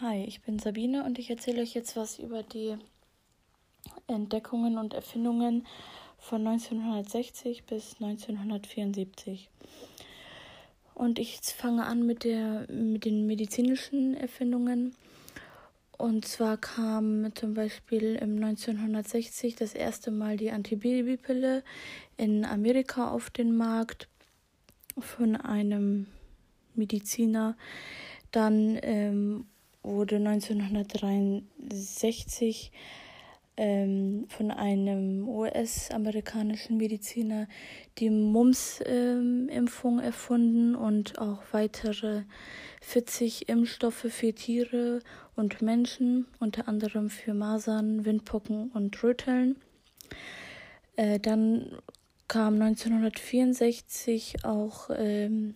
Hi, ich bin Sabine und ich erzähle euch jetzt was über die Entdeckungen und Erfindungen von 1960 bis 1974. Und ich fange an mit, der, mit den medizinischen Erfindungen. Und zwar kam zum Beispiel im 1960 das erste Mal die Antibabypille in Amerika auf den Markt von einem Mediziner. Dann ähm, wurde 1963 ähm, von einem US-amerikanischen Mediziner die Mumps-Impfung ähm, erfunden und auch weitere 40 Impfstoffe für Tiere und Menschen, unter anderem für Masern, Windpocken und Röteln. Äh, dann kam 1964 auch ähm,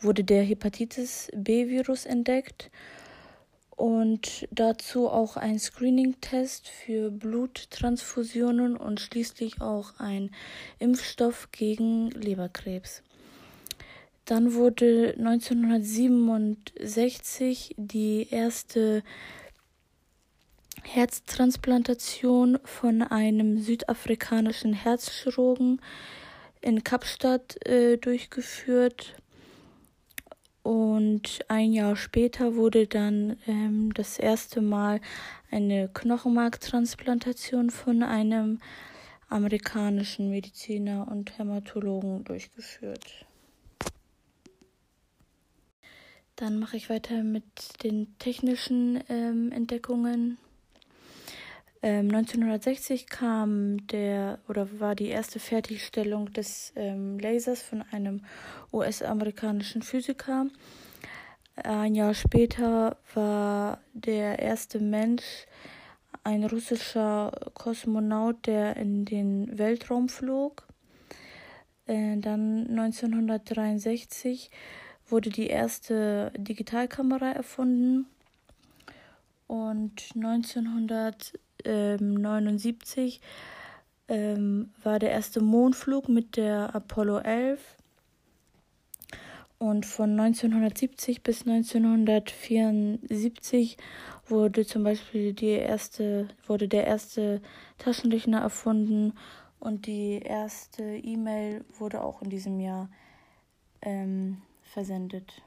wurde der Hepatitis B-Virus entdeckt und dazu auch ein Screening-Test für Bluttransfusionen und schließlich auch ein Impfstoff gegen Leberkrebs. Dann wurde 1967 die erste Herztransplantation von einem südafrikanischen Herzchirurgen in Kapstadt äh, durchgeführt. Und ein Jahr später wurde dann ähm, das erste Mal eine Knochenmarktransplantation von einem amerikanischen Mediziner und Hämatologen durchgeführt. Dann mache ich weiter mit den technischen ähm, Entdeckungen. Ähm, 1960 kam der oder war die erste Fertigstellung des ähm, Lasers von einem US-amerikanischen Physiker. Ein Jahr später war der erste Mensch ein russischer Kosmonaut, der in den Weltraum flog. Äh, dann 1963 wurde die erste Digitalkamera erfunden und 1900 1979 ähm, war der erste Mondflug mit der Apollo 11. Und von 1970 bis 1974 wurde zum Beispiel die erste, wurde der erste Taschenrechner erfunden und die erste E-Mail wurde auch in diesem Jahr ähm, versendet.